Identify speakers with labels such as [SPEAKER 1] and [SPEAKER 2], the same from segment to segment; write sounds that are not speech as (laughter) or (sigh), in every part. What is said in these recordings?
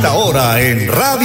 [SPEAKER 1] esta hora en Radio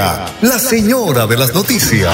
[SPEAKER 1] la señora de las noticias.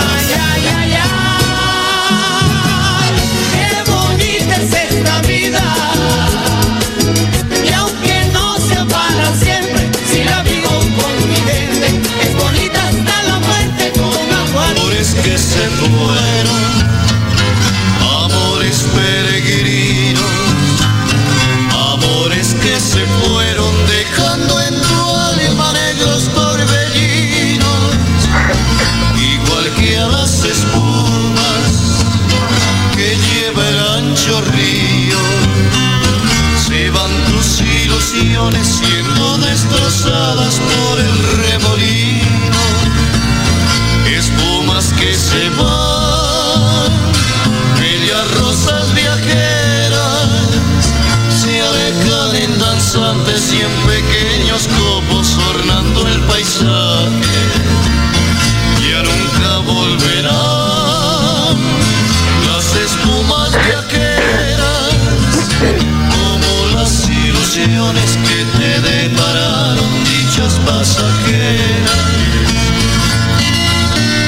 [SPEAKER 2] Ilusiones que te depararon dichas pasajeras.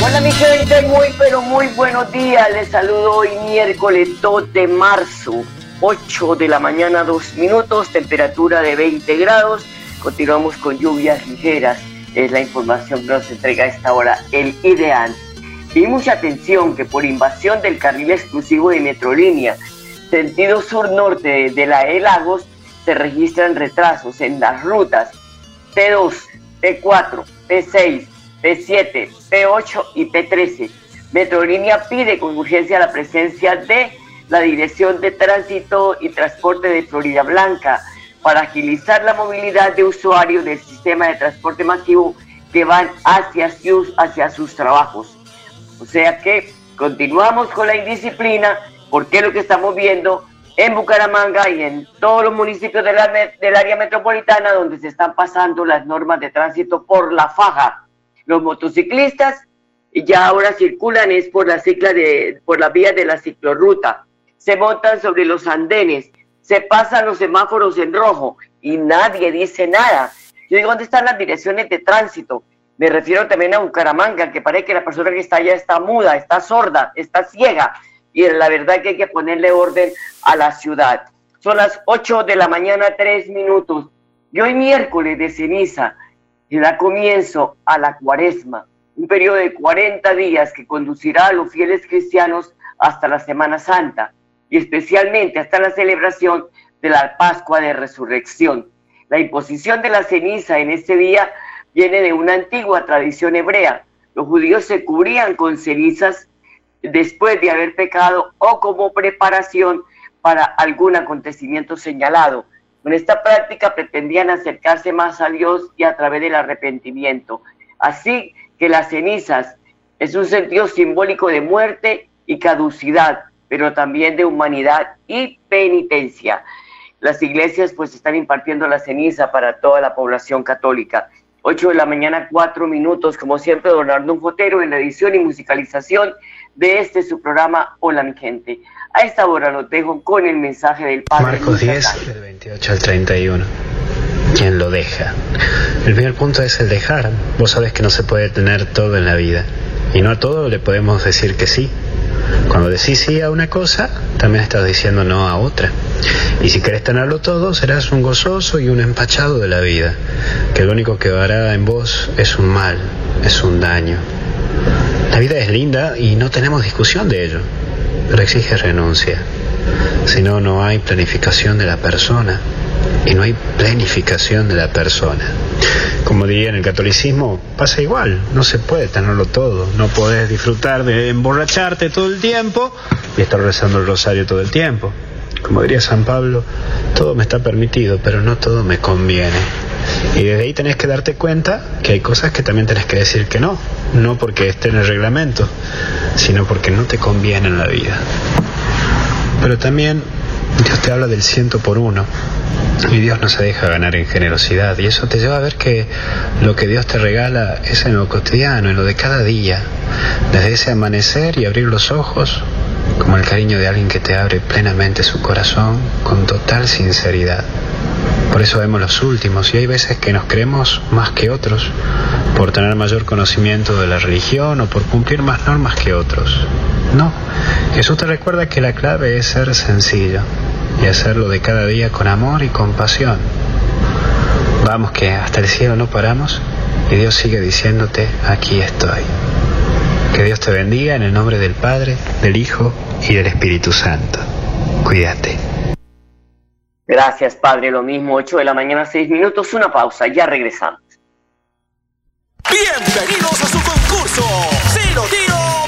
[SPEAKER 3] Hola mi gente, muy pero muy buenos días. Les saludo hoy miércoles 2 de marzo, 8 de la mañana, 2 minutos, temperatura de 20 grados. Continuamos con lluvias ligeras. Es la información que nos entrega a esta hora el ideal. Y mucha atención que por invasión del carril exclusivo de Metrolínea, sentido sur-norte de la E Lagos, se registran retrasos en las rutas P2, P4, P6, P7, P8 y P13. Metrolínea pide con urgencia la presencia de la Dirección de Tránsito y Transporte de Florida Blanca para agilizar la movilidad de usuarios del sistema de transporte masivo que van hacia sus, hacia sus trabajos. O sea que continuamos con la indisciplina porque lo que estamos viendo en Bucaramanga y en todos los municipios del área metropolitana donde se están pasando las normas de tránsito por la faja. Los motociclistas ya ahora circulan es por la cicla de por las vías de la ciclorruta. Se montan sobre los andenes, se pasan los semáforos en rojo y nadie dice nada. Yo digo, ¿dónde están las direcciones de tránsito? Me refiero también a Bucaramanga, que parece que la persona que está allá está muda, está sorda, está ciega. Y la verdad que hay que ponerle orden a la ciudad. Son las 8 de la mañana, 3 minutos. Y hoy miércoles de ceniza, y da comienzo a la cuaresma, un periodo de 40 días que conducirá a los fieles cristianos hasta la Semana Santa y especialmente hasta la celebración de la Pascua de Resurrección. La imposición de la ceniza en este día viene de una antigua tradición hebrea. Los judíos se cubrían con cenizas después de haber pecado o como preparación para algún acontecimiento señalado. Con esta práctica pretendían acercarse más a Dios y a través del arrepentimiento. Así que las cenizas es un sentido simbólico de muerte y caducidad, pero también de humanidad y penitencia. Las iglesias pues están impartiendo la ceniza para toda la población católica. 8 de la mañana, 4 minutos, como siempre, don Arnulfo Fotero en la edición y musicalización de este su programa Hola mi gente. A esta hora los dejo con el mensaje del Padre.
[SPEAKER 4] Marcos
[SPEAKER 3] Luis
[SPEAKER 4] 10,
[SPEAKER 3] Sassay.
[SPEAKER 4] del 28 al 31. ¿Quién lo deja? El primer punto es el dejar. Vos sabés que no se puede tener todo en la vida. Y no a todo le podemos decir que sí. Cuando decís sí a una cosa, también estás diciendo no a otra. Y si querés tenerlo todo, serás un gozoso y un empachado de la vida, que lo único que hará en vos es un mal, es un daño. La vida es linda y no tenemos discusión de ello, pero exige renuncia. Si no, no hay planificación de la persona y no hay planificación de la persona. Como diría en el catolicismo, pasa igual, no se puede tenerlo todo, no podés disfrutar de emborracharte todo el tiempo y estar rezando el rosario todo el tiempo. Como diría San Pablo, todo me está permitido, pero no todo me conviene. Y desde ahí tenés que darte cuenta que hay cosas que también tenés que decir que no. No porque esté en el reglamento, sino porque no te conviene en la vida. Pero también Dios te habla del ciento por uno. Y Dios no se deja ganar en generosidad. Y eso te lleva a ver que lo que Dios te regala es en lo cotidiano, en lo de cada día. Desde ese amanecer y abrir los ojos, como el cariño de alguien que te abre plenamente su corazón con total sinceridad. Por eso vemos los últimos y hay veces que nos creemos más que otros, por tener mayor conocimiento de la religión o por cumplir más normas que otros. No, Jesús te recuerda que la clave es ser sencillo y hacerlo de cada día con amor y compasión. Vamos que hasta el cielo no paramos y Dios sigue diciéndote, aquí estoy. Que Dios te bendiga en el nombre del Padre, del Hijo y del Espíritu Santo. Cuídate.
[SPEAKER 3] Gracias, Padre. Lo mismo, 8 de la mañana, 6 minutos. Una pausa, ya regresamos.
[SPEAKER 5] Bienvenidos a su concurso. Si tiro,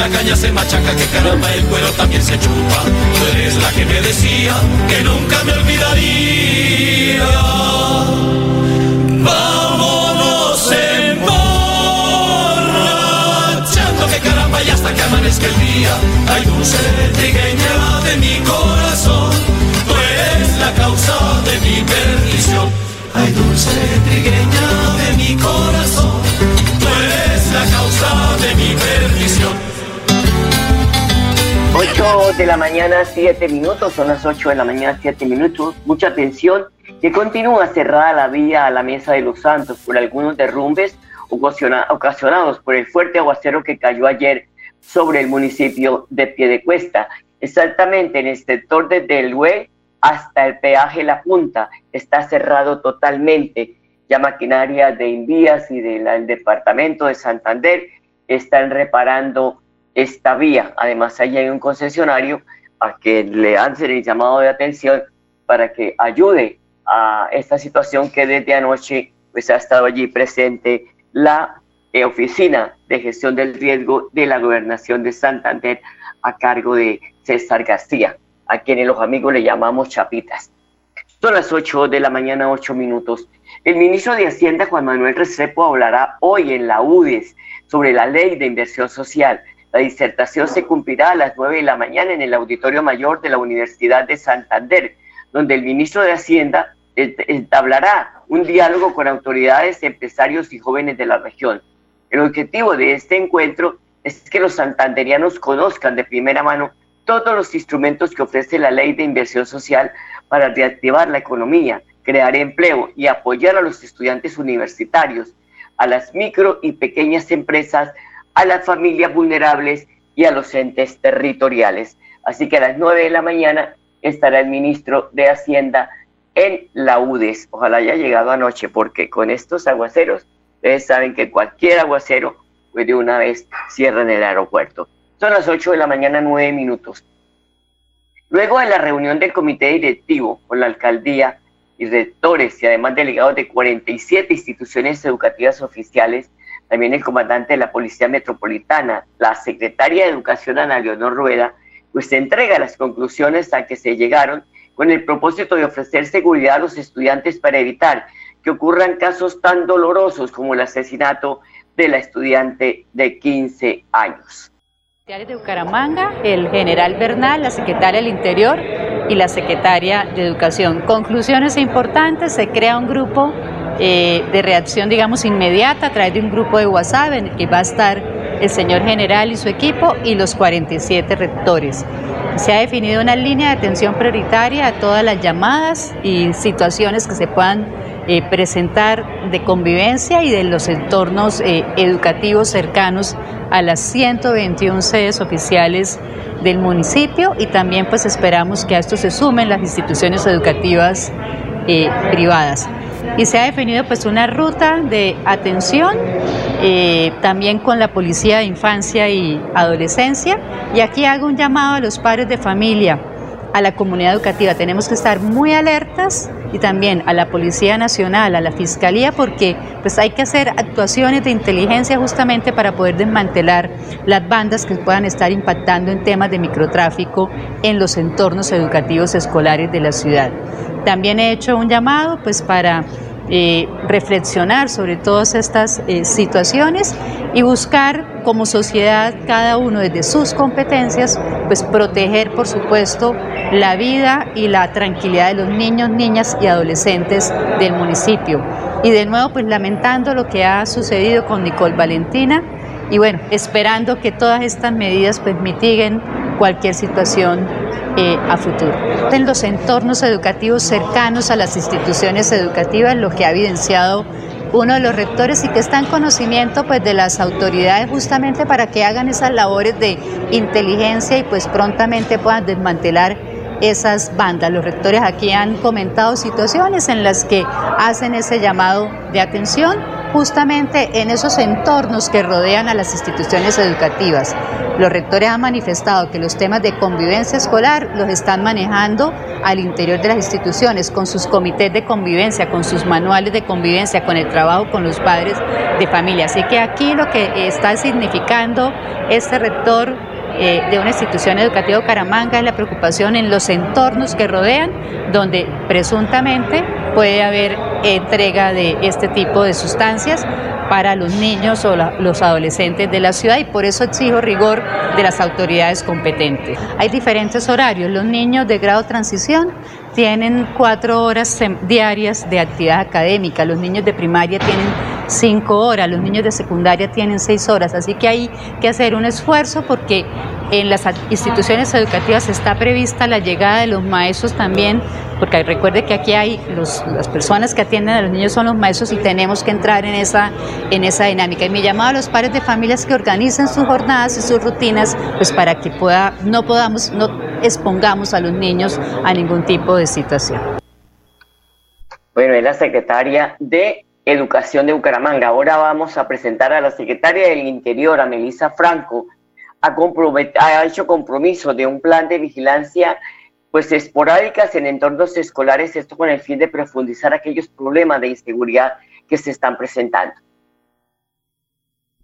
[SPEAKER 6] La caña se machaca, que caramba, el cuero también se chupa. Tú eres la que me decía que nunca me olvidaría. Vámonos emborrachando, que caramba, y hasta que amanezca el día. Hay dulce trigueña de mi corazón. Tú eres la causa de mi perdición. Ay, dulce trigueña de mi corazón
[SPEAKER 3] 8 de la mañana, 7 minutos, son las 8 de la mañana, 7 minutos. Mucha atención, que continúa cerrada la vía a la Mesa de los Santos por algunos derrumbes ocasionados por el fuerte aguacero que cayó ayer sobre el municipio de Piedecuesta. Exactamente en el sector desde el Hue hasta el peaje La Punta está cerrado totalmente ya maquinaria de Invías y del departamento de Santander están reparando esta vía. Además, ahí hay un concesionario a que le hacen el llamado de atención para que ayude a esta situación que desde anoche pues ha estado allí presente la eh, oficina de gestión del riesgo de la gobernación de Santander a cargo de César García, a quienes los amigos le llamamos chapitas. Son las 8 de la mañana, 8 minutos. El ministro de Hacienda, Juan Manuel Restrepo, hablará hoy en la UDES sobre la ley de inversión social. La disertación se cumplirá a las 9 de la mañana en el Auditorio Mayor de la Universidad de Santander, donde el ministro de Hacienda entablará un diálogo con autoridades, empresarios y jóvenes de la región. El objetivo de este encuentro es que los santanderianos conozcan de primera mano todos los instrumentos que ofrece la ley de inversión social para reactivar la economía, crear empleo y apoyar a los estudiantes universitarios, a las micro y pequeñas empresas, a las familias vulnerables y a los entes territoriales. Así que a las 9 de la mañana estará el ministro de Hacienda en la UDES. Ojalá haya llegado anoche, porque con estos aguaceros, ustedes saben que cualquier aguacero, pues de una vez cierran el aeropuerto. Son las 8 de la mañana, 9 minutos. Luego de la reunión del comité directivo con la alcaldía, y rectores y además delegados de 47 instituciones educativas oficiales, también el comandante de la Policía Metropolitana, la secretaria de Educación Ana Leonor Rueda, pues entrega las conclusiones a que se llegaron con el propósito de ofrecer seguridad a los estudiantes para evitar que ocurran casos tan dolorosos como el asesinato de la estudiante de 15 años.
[SPEAKER 7] De Bucaramanga, el general Bernal, la secretaria del Interior, y la secretaria de Educación. Conclusiones importantes, se crea un grupo eh, de reacción, digamos, inmediata a través de un grupo de WhatsApp en el que va a estar el señor general y su equipo y los 47 rectores. Se ha definido una línea de atención prioritaria a todas las llamadas y situaciones que se puedan eh, presentar de convivencia y de los entornos eh, educativos cercanos a las 121 sedes oficiales del municipio y también pues esperamos que a esto se sumen las instituciones educativas privadas. Y se ha definido pues una ruta de atención también con la Policía de Infancia y Adolescencia y aquí hago un llamado a los padres de familia a la comunidad educativa. Tenemos que estar muy alertas y también a la Policía Nacional, a la Fiscalía, porque pues hay que hacer actuaciones de inteligencia justamente para poder desmantelar las bandas que puedan estar impactando en temas de microtráfico en los entornos educativos escolares de la ciudad. También he hecho un llamado pues para eh, reflexionar sobre todas estas eh, situaciones y buscar como sociedad cada uno desde sus competencias, pues proteger por supuesto la vida y la tranquilidad de los niños, niñas y adolescentes del municipio. Y de nuevo pues lamentando lo que ha sucedido con Nicole Valentina y bueno, esperando que todas estas medidas pues mitiguen cualquier situación eh, a futuro. En los entornos educativos cercanos a las instituciones educativas, lo que ha evidenciado uno de los rectores y que está en conocimiento pues de las autoridades justamente para que hagan esas labores de inteligencia y pues prontamente puedan desmantelar esas bandas. Los rectores aquí han comentado situaciones en las que hacen ese llamado de atención justamente en esos entornos que rodean a las instituciones educativas. Los rectores han manifestado que los temas de convivencia escolar los están manejando al interior de las instituciones, con sus comités de convivencia, con sus manuales de convivencia, con el trabajo con los padres de familia. Así que aquí lo que está significando este rector eh, de una institución educativa Caramanga es la preocupación en los entornos que rodean, donde presuntamente puede haber entrega de este tipo de sustancias para los niños o los adolescentes de la ciudad y por eso exijo rigor de las autoridades competentes. Hay diferentes horarios. Los niños de grado transición tienen cuatro horas diarias de actividad académica, los niños de primaria tienen cinco horas, los niños de secundaria tienen seis horas, así que hay que hacer un esfuerzo porque en las instituciones educativas está prevista la llegada de los maestros también, porque recuerde que aquí hay las personas que atienden a los niños son los maestros y tenemos que entrar en esa, en esa dinámica. Y me llamaba a los padres de familias que organicen sus jornadas y sus rutinas, pues para que pueda, no podamos, no expongamos a los niños a ningún tipo de
[SPEAKER 3] Bueno, es la secretaria de Educación de Bucaramanga. Ahora vamos a presentar a la secretaria del Interior, a Melissa Franco, ha, hecho compromiso de un plan de vigilancia pues esporádicas en entornos escolares, esto con el fin de profundizar aquellos problemas de inseguridad que se están presentando.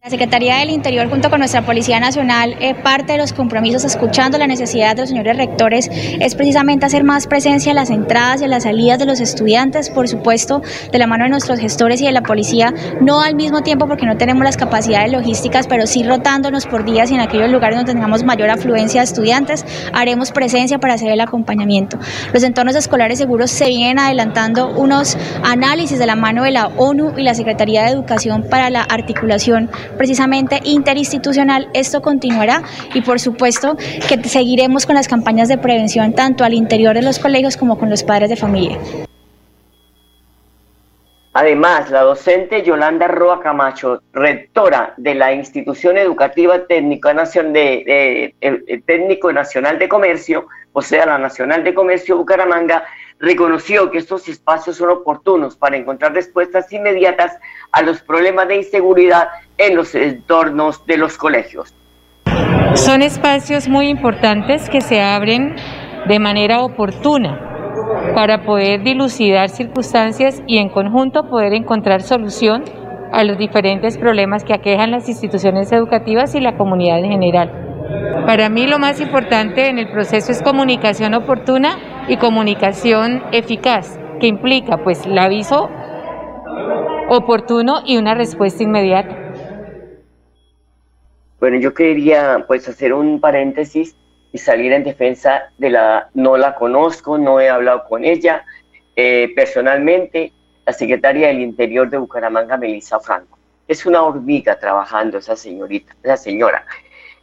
[SPEAKER 8] La Secretaría del Interior junto con nuestra Policía Nacional, eh, parte de los compromisos, escuchando la necesidad de los señores rectores, es precisamente hacer más presencia en las entradas y en las salidas de los estudiantes, por supuesto, de la mano de nuestros gestores y de la policía, no al mismo tiempo porque no tenemos las capacidades logísticas, pero sí rotándonos por días y en aquellos lugares donde tengamos mayor afluencia de estudiantes, haremos presencia para hacer el acompañamiento. Los entornos escolares seguros se vienen adelantando unos análisis de la mano de la ONU y la Secretaría de Educación para la articulación precisamente interinstitucional, esto continuará y por supuesto que seguiremos con las campañas de prevención tanto al interior de los colegios como con los padres de familia.
[SPEAKER 3] Además, la docente Yolanda Roa Camacho, rectora de la Institución Educativa Técnico Nacional de, Técnico Nacional de Comercio, o sea, la Nacional de Comercio Bucaramanga, reconoció que estos espacios son oportunos para encontrar respuestas inmediatas a los problemas de inseguridad en los entornos de los colegios.
[SPEAKER 9] Son espacios muy importantes que se abren de manera oportuna para poder dilucidar circunstancias y en conjunto poder encontrar solución a los diferentes problemas que aquejan las instituciones educativas y la comunidad en general. Para mí lo más importante en el proceso es comunicación oportuna y comunicación eficaz, que implica pues el aviso oportuno y una respuesta inmediata.
[SPEAKER 3] Bueno, yo quería pues hacer un paréntesis y salir en defensa de la, no la conozco, no he hablado con ella eh, personalmente, la secretaria del Interior de Bucaramanga, Melissa Franco. Es una hormiga trabajando esa señorita, esa señora.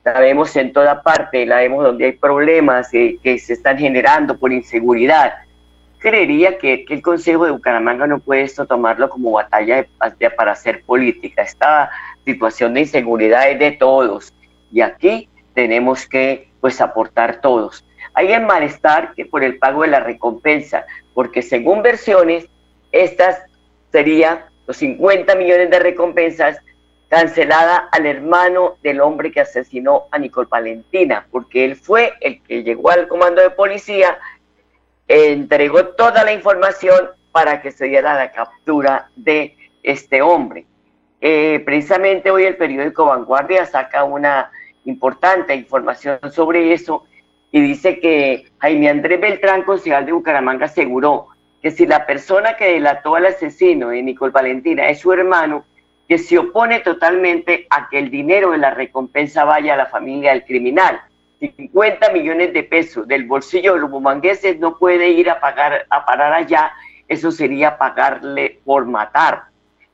[SPEAKER 3] La vemos en toda parte, la vemos donde hay problemas eh, que se están generando por inseguridad. creería que, el Consejo de Bucaramanga no puede esto tomarlo como batalla para hacer política. Esta situación de inseguridad es de todos y aquí tenemos que pues aportar todos. Hay el malestar que por el pago de la recompensa, porque según versiones, estas serían los 50 millones de recompensas cancelada al hermano del hombre que asesinó a Nicole Valentina, porque él fue el que llegó al comando de policía, entregó toda la información para que se diera la captura de este hombre. Eh, precisamente hoy el periódico Vanguardia saca una importante información sobre eso y dice que Jaime Andrés Beltrán, concejal de Bucaramanga, aseguró que si la persona que delató al asesino de Nicole Valentina es su hermano, que se opone totalmente a que el dinero de la recompensa vaya a la familia del criminal. 50 millones de pesos del bolsillo de los bumangueses no puede ir a pagar a parar allá, eso sería pagarle por matar.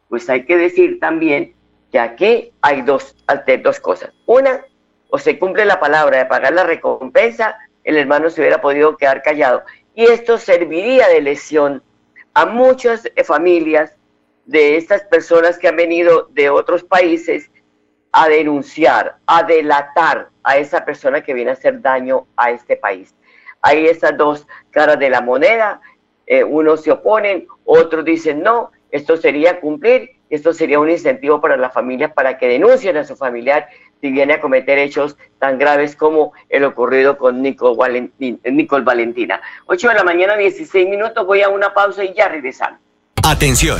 [SPEAKER 3] Pues hay que decir también que aquí hay dos, dos cosas. Una, o se cumple la palabra de pagar la recompensa, el hermano se hubiera podido quedar callado. Y esto serviría de lesión a muchas familias de estas personas que han venido de otros países a denunciar, a delatar a esa persona que viene a hacer daño a este país. Hay esas dos caras de la moneda, eh, unos se oponen, otros dicen no, esto sería cumplir, esto sería un incentivo para la familia para que denuncien a su familiar si viene a cometer hechos tan graves como el ocurrido con Nicole, Valentina. 8 de la mañana, 16 minutos, voy a una pausa y ya regresamos.
[SPEAKER 10] Atención,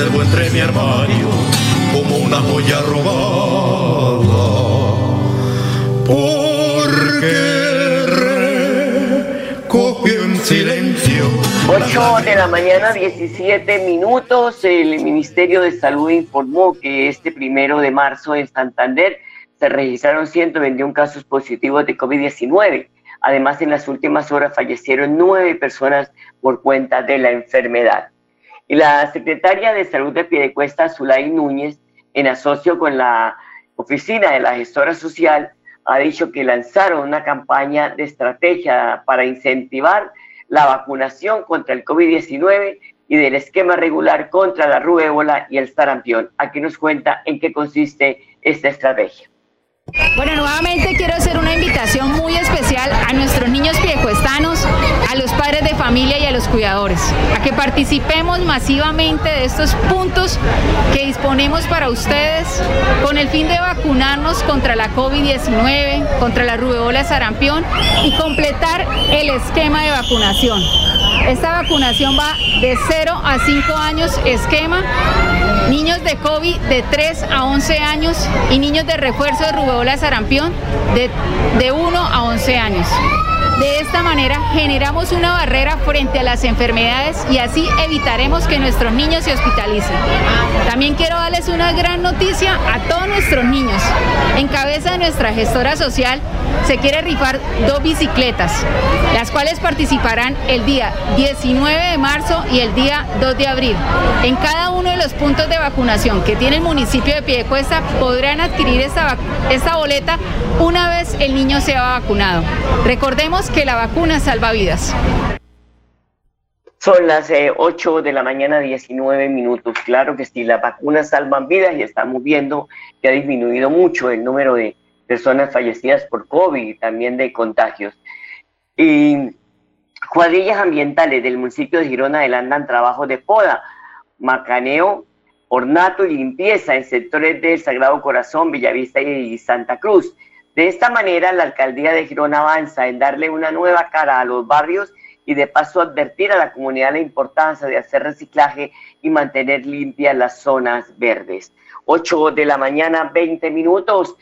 [SPEAKER 6] conservo entre mi armario como una joya robada. Porque recogió en silencio.
[SPEAKER 3] 8 de la mañana, 17 minutos. El Ministerio de Salud informó que este primero de marzo en Santander se registraron 121 casos positivos de COVID-19 Además, en las últimas horas fallecieron nueve personas por cuenta de la enfermedad. Y la secretaria de Salud de Piedecuesta, Zulay Núñez, en asocio con la oficina de la gestora social, ha dicho que lanzaron una campaña de estrategia para incentivar la vacunación contra el COVID-19 y del esquema regular contra la rubéola y el sarampión. Aquí nos cuenta en qué consiste esta estrategia.
[SPEAKER 11] Bueno, nuevamente quiero familia y a los cuidadores, a que participemos masivamente de estos puntos que disponemos para ustedes con el fin de vacunarnos contra la COVID-19, contra la rubeola sarampión y completar el esquema de vacunación. Esta vacunación va de 0 a 5 años esquema, niños de COVID de 3 a 11 años y niños de refuerzo de rubeola sarampión de, de 1 a 11 años. De esta manera generamos una barrera frente a las enfermedades y así evitaremos que nuestros niños se hospitalicen. También quiero darles una gran noticia a todos nuestros niños. En cabeza de nuestra gestora social se quiere rifar dos bicicletas, las cuales participarán el día 19 de marzo y el día 2 de abril. En cada uno de los puntos de vacunación que tiene el municipio de Piedecuesta podrán adquirir esta, esta boleta una vez el niño sea vacunado. Recordemos que la vacuna salva vidas.
[SPEAKER 3] Son las 8 eh, de la mañana, 19 minutos. Claro que sí, las vacunas salvan vidas y estamos viendo que ha disminuido mucho el número de personas fallecidas por COVID y también de contagios. Y cuadrillas ambientales del municipio de Girona adelantan trabajos de poda, macaneo, ornato y limpieza en sectores del Sagrado Corazón, Villavista y Santa Cruz. De esta manera, la alcaldía de Girón avanza en darle una nueva cara a los barrios y de paso advertir a la comunidad la importancia de hacer reciclaje y mantener limpias las zonas verdes. 8 de la mañana, 20 minutos.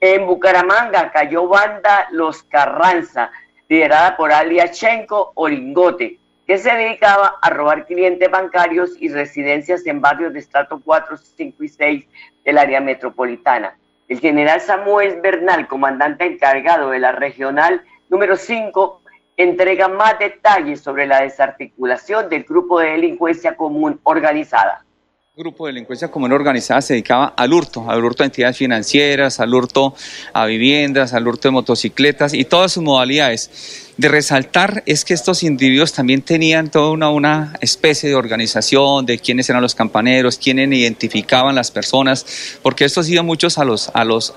[SPEAKER 3] En Bucaramanga cayó banda Los Carranza. liderada por Aliachenko Olingote, que se dedicaba a robar clientes bancarios y residencias en barrios de estrato 4, 5 y 6 del área metropolitana. El general Samuel Bernal, comandante encargado de la regional número 5, entrega más detalles sobre la desarticulación del grupo de delincuencia común organizada
[SPEAKER 12] grupo de delincuencia común organizada se dedicaba al hurto, al hurto a entidades financieras, al hurto a viviendas, al hurto de motocicletas y todas sus modalidades. De resaltar es que estos individuos también tenían toda una, una especie de organización de quiénes eran los campaneros, quiénes identificaban las personas, porque estos iban muchos a los, a los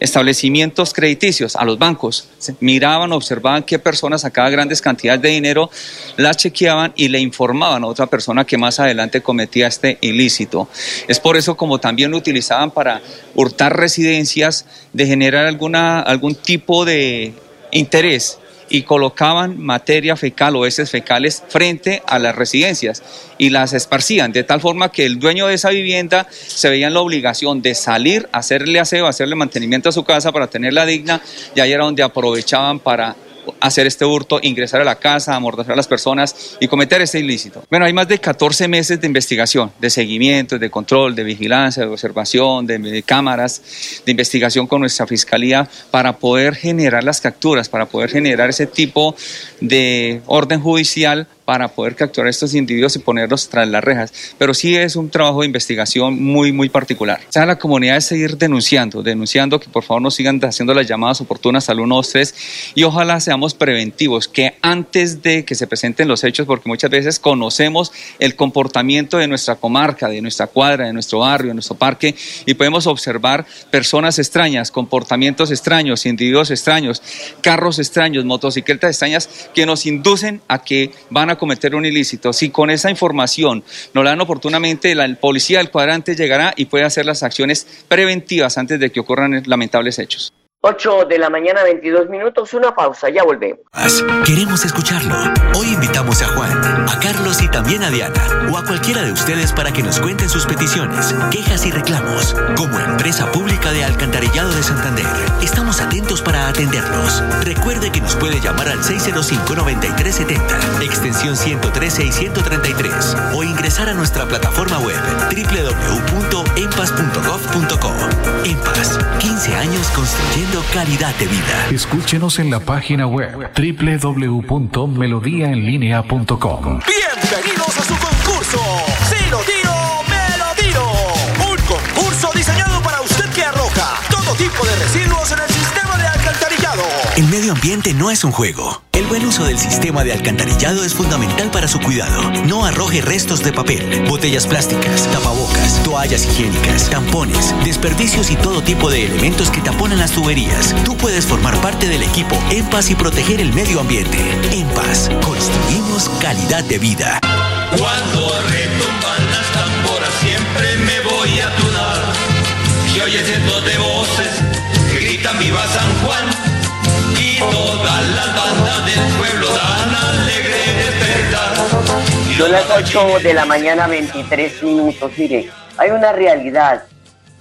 [SPEAKER 12] establecimientos crediticios, a los bancos. Miraban, observaban qué persona sacaba grandes cantidades de dinero, las chequeaban y le informaban a otra persona que más adelante cometía este ilícito. Es por eso como también lo utilizaban para hurtar residencias, de generar alguna, algún tipo de interés y colocaban materia fecal o heces fecales frente a las residencias y las esparcían, de tal forma que el dueño de esa vivienda se veía en la obligación de salir, hacerle aseo, hacerle mantenimiento a su casa para tenerla digna, y ahí era donde aprovechaban para hacer este hurto, ingresar a la casa, amordazar a las personas y cometer este ilícito. Bueno, hay más de 14 meses de investigación, de seguimiento, de control, de vigilancia, de observación, de, cámaras, de investigación con nuestra fiscalía para poder generar las capturas, para poder generar ese tipo de orden judicial para poder capturar estos individuos y ponerlos tras las rejas. Pero sí es un trabajo de investigación muy, muy particular. O sea, la comunidad es seguir denunciando, denunciando que por favor nos sigan haciendo las llamadas oportunas al 123 y ojalá seamos preventivos, que antes de que se presenten los hechos, porque muchas veces conocemos el comportamiento de nuestra comarca, de nuestra cuadra, de nuestro barrio, de nuestro parque y podemos observar personas extrañas, comportamientos extraños, individuos extraños, carros extraños, motocicletas extrañas que nos inducen a que van a cometer un ilícito. Si con esa información no la dan oportunamente, la, policía del cuadrante llegará y puede hacer las acciones preventivas antes de que ocurran lamentables hechos.
[SPEAKER 3] 8 de la mañana, 22 minutos, una pausa, ya volvemos.
[SPEAKER 10] Queremos escucharlo. Hoy invitamos a Juan, a Carlos y también a Diana, o a cualquiera de ustedes para que nos cuenten sus peticiones, quejas y reclamos. Como empresa pública de Alcantarillado de Santander, estamos atentos para atenderlos. Recuerde que nos puede llamar al 605-9370, extensión 113 y 133, o ingresar a nuestra plataforma web www.empas.gov.co. Empas, 15 años construyendo calidad de vida.
[SPEAKER 13] Escúchenos en la página web www.melodiaenlinea.com.
[SPEAKER 5] Bienvenidos a su concurso. Si lo tiro, me lo tiro. Un concurso diseñado para usted que arroja todo tipo de residuos en el sistema de alcantarillado.
[SPEAKER 10] El medio ambiente no es un juego. El buen uso del sistema de alcantarillado es fundamental para su cuidado. No arroje restos de papel, botellas plásticas, tapabocas, toallas higiénicas, tampones, desperdicios y todo tipo de elementos que taponan las tuberías. Tú puedes formar parte del equipo En Paz y proteger el medio ambiente. En Paz, construimos calidad de vida.
[SPEAKER 6] Cuando retumban las tamboras siempre me voy a tunar. Se oye cientos de voces que gritan viva San Juan y despertar.
[SPEAKER 3] Son las 8 de la mañana, 23 minutos. Mire, hay una realidad.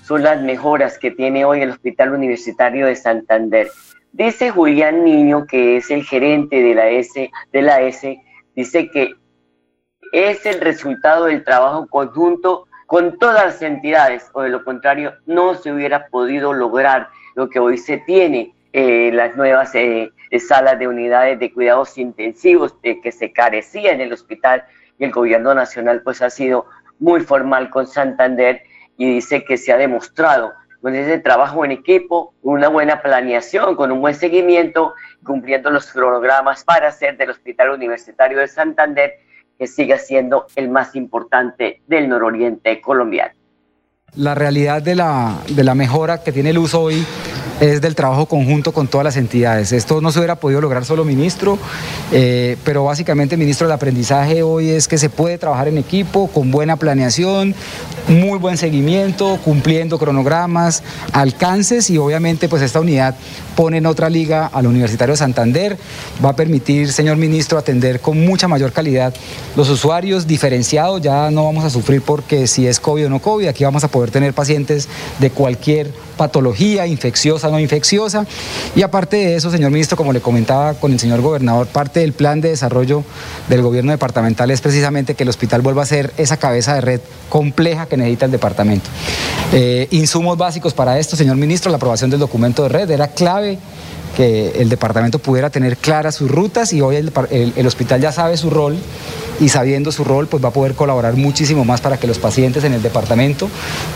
[SPEAKER 3] Son las mejoras que tiene hoy el Hospital Universitario de Santander. Dice Julián Niño, que es el gerente de la S, de la S, dice que es el resultado del trabajo conjunto con todas las entidades, o de lo contrario, no se hubiera podido lograr lo que hoy se tiene, eh, las nuevas eh, salas de unidades de cuidados intensivos de que se carecía en el hospital y el gobierno nacional pues ha sido muy formal con Santander y dice que se ha demostrado con ese trabajo en equipo, una buena planeación, con un buen seguimiento, cumpliendo los cronogramas para hacer del Hospital Universitario de Santander que siga siendo el más importante del nororiente colombiano.
[SPEAKER 14] La realidad de la, de la mejora que tiene el uso hoy es del trabajo conjunto con todas las entidades. Esto no se hubiera podido lograr solo ministro, eh, pero básicamente ministro del aprendizaje hoy es que se puede trabajar en equipo, con buena planeación, muy buen seguimiento, cumpliendo cronogramas, alcances y obviamente pues esta unidad pone en otra liga al Universitario de Santander, va a permitir, señor ministro, atender con mucha mayor calidad los usuarios diferenciados, ya no vamos a sufrir porque si es COVID o no COVID, aquí vamos a poder tener pacientes de cualquier patología infecciosa no infecciosa. Y aparte de eso, señor ministro, como le comentaba con el señor gobernador, parte del plan de desarrollo del gobierno departamental es precisamente que el hospital vuelva a ser esa cabeza de red compleja que necesita el departamento. Eh, insumos básicos para esto, señor ministro, la aprobación del documento de red era clave que el departamento pudiera tener claras sus rutas y hoy el, hospital ya sabe su rol y sabiendo su rol pues va a poder colaborar muchísimo más para que los pacientes en el departamento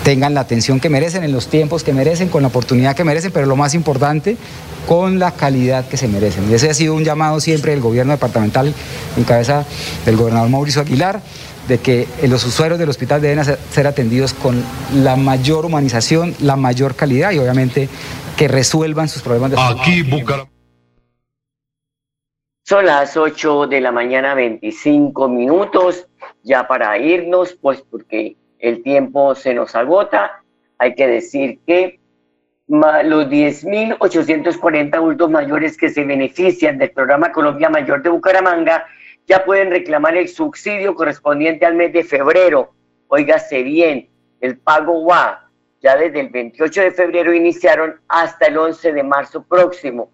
[SPEAKER 14] tengan la atención que merecen en los tiempos que merecen, con la oportunidad que merecen, pero lo más importante, con la calidad que se merecen. Y ese ha sido un llamado siempre del gobierno departamental en cabeza del gobernador Mauricio Aguilar de que los usuarios del hospital deben ser atendidos con la mayor humanización, la mayor calidad y obviamente que resuelvan sus problemas de salud. Aquí
[SPEAKER 3] Son las 8 de la mañana, 25 minutos, ya para irnos, pues porque el tiempo se nos agota. Hay que decir que los 10.840 adultos mayores que se benefician del programa Colombia Mayor de Bucaramanga ya pueden reclamar el subsidio correspondiente al mes de febrero. Óigase bien, el pago WA ya desde el 28 de febrero iniciaron hasta el 11 de marzo próximo.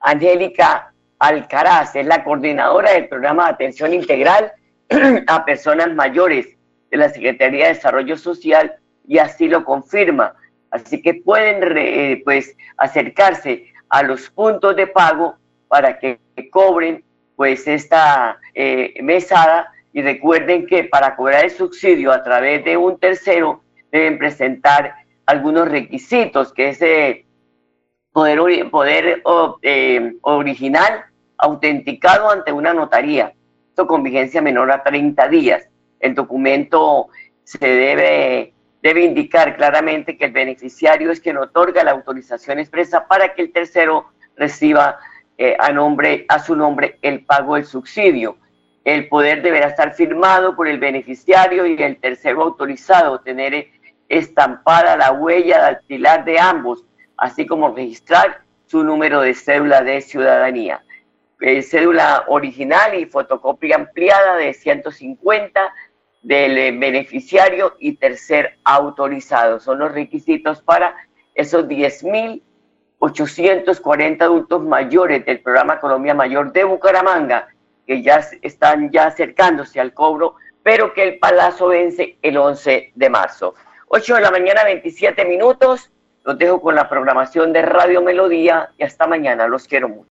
[SPEAKER 3] Angélica Alcaraz es la coordinadora del programa de atención integral (clears throat) a personas mayores de la Secretaría de Desarrollo Social y así lo confirma. Así que pueden eh, pues acercarse a los puntos de pago para que cobren pues esta eh, mesada y recuerden que para cobrar el subsidio a través de un tercero deben presentar algunos requisitos, que es eh, poder, poder eh, original autenticado ante una notaría, esto con vigencia menor a 30 días. El documento se debe, debe indicar claramente que el beneficiario es quien otorga la autorización expresa para que el tercero reciba eh, a, nombre, a su nombre el pago del subsidio. El poder deberá estar firmado por el beneficiario y el tercero autorizado, tener estampada la huella dactilar de ambos, así como registrar su número de cédula de ciudadanía. Eh, cédula original y fotocopia ampliada de 150 del eh, beneficiario y tercer autorizado. Son los requisitos para esos 10.840 adultos mayores del programa Colombia Mayor de Bucaramanga, que ya están ya acercándose al cobro, pero que el palazo vence el 11 de marzo. 8 de la mañana, 27 minutos. Los dejo con la programación de Radio Melodía y hasta mañana. Los quiero mucho.